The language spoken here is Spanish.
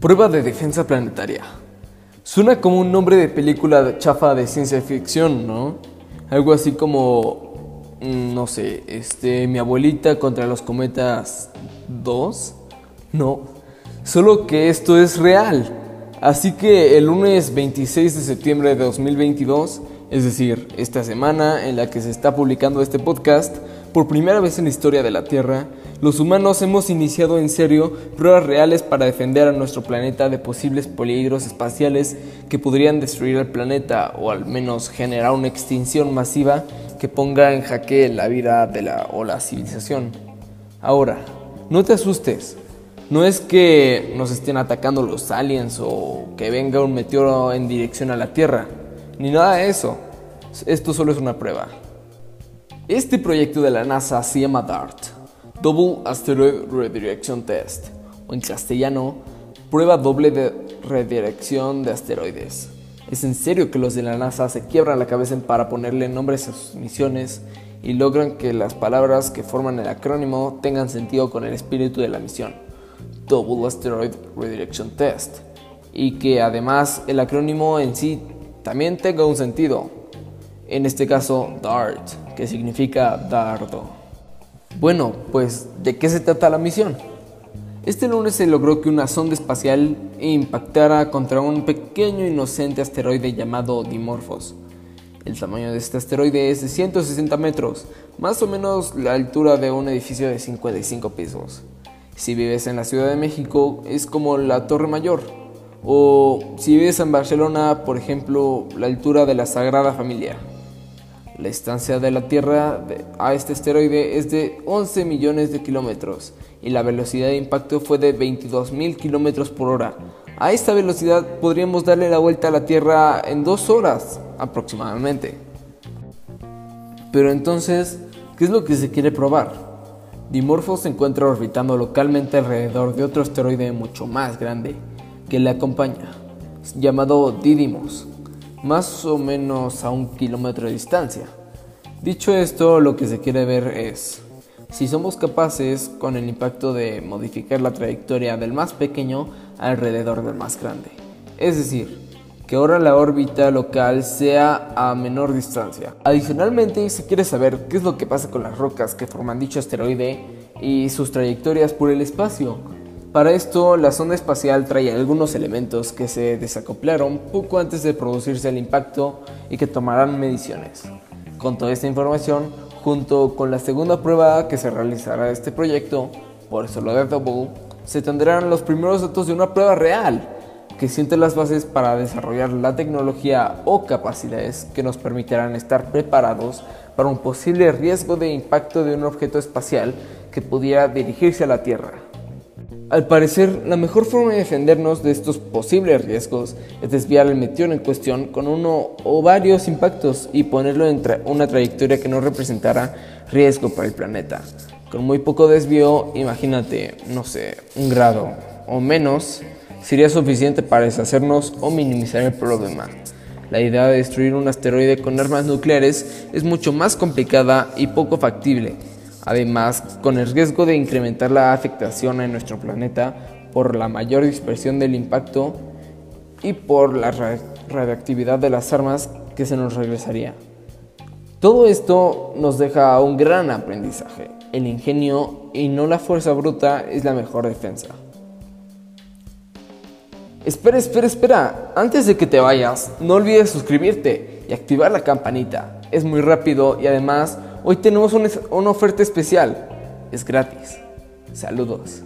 Prueba de defensa planetaria. Suena como un nombre de película chafa de ciencia ficción, ¿no? Algo así como, mm, no sé, este, mi abuelita contra los cometas 2. No, solo que esto es real. Así que el lunes 26 de septiembre de 2022, es decir, esta semana en la que se está publicando este podcast, por primera vez en la historia de la Tierra, los humanos hemos iniciado en serio pruebas reales para defender a nuestro planeta de posibles peligros espaciales que podrían destruir el planeta o al menos generar una extinción masiva que ponga en jaque la vida de la o la civilización. Ahora, no te asustes. No es que nos estén atacando los aliens o que venga un meteoro en dirección a la Tierra, ni nada de eso. Esto solo es una prueba. Este proyecto de la NASA se llama DART, Double Asteroid Redirection Test, o en castellano, Prueba Doble de Redirección de Asteroides. Es en serio que los de la NASA se quiebran la cabeza para ponerle nombres a sus misiones y logran que las palabras que forman el acrónimo tengan sentido con el espíritu de la misión, Double Asteroid Redirection Test, y que además el acrónimo en sí también tenga un sentido, en este caso DART, que significa dardo. Bueno, pues ¿de qué se trata la misión? Este lunes se logró que una sonda espacial impactara contra un pequeño inocente asteroide llamado Dimorphos. El tamaño de este asteroide es de 160 metros, más o menos la altura de un edificio de 55 pisos. Si vives en la Ciudad de México es como la Torre Mayor, o si vives en Barcelona, por ejemplo, la altura de la Sagrada Familia. La distancia de la Tierra a este asteroide es de 11 millones de kilómetros y la velocidad de impacto fue de 22 mil kilómetros por hora. A esta velocidad podríamos darle la vuelta a la Tierra en dos horas aproximadamente. Pero entonces, ¿qué es lo que se quiere probar? Dimorphos se encuentra orbitando localmente alrededor de otro asteroide mucho más grande que le acompaña, llamado Didymos más o menos a un kilómetro de distancia. Dicho esto, lo que se quiere ver es si somos capaces con el impacto de modificar la trayectoria del más pequeño alrededor del más grande. Es decir, que ahora la órbita local sea a menor distancia. Adicionalmente, se quiere saber qué es lo que pasa con las rocas que forman dicho asteroide y sus trayectorias por el espacio para esto, la sonda espacial trae algunos elementos que se desacoplaron poco antes de producirse el impacto y que tomarán mediciones. Con toda esta información, junto con la segunda prueba que se realizará de este proyecto, por eso lo de Double, se tendrán los primeros datos de una prueba real que siente las bases para desarrollar la tecnología o capacidades que nos permitirán estar preparados para un posible riesgo de impacto de un objeto espacial que pudiera dirigirse a la Tierra. Al parecer, la mejor forma de defendernos de estos posibles riesgos es desviar el meteoro en cuestión con uno o varios impactos y ponerlo en una trayectoria que no representara riesgo para el planeta. Con muy poco desvío, imagínate, no sé, un grado o menos, sería suficiente para deshacernos o minimizar el problema. La idea de destruir un asteroide con armas nucleares es mucho más complicada y poco factible Además, con el riesgo de incrementar la afectación en nuestro planeta por la mayor dispersión del impacto y por la radiactividad de las armas que se nos regresaría. Todo esto nos deja un gran aprendizaje. El ingenio y no la fuerza bruta es la mejor defensa. Espera, espera, espera. Antes de que te vayas, no olvides suscribirte y activar la campanita. Es muy rápido y además Hoy tenemos una, oferta especial. Es gratis. Saludos.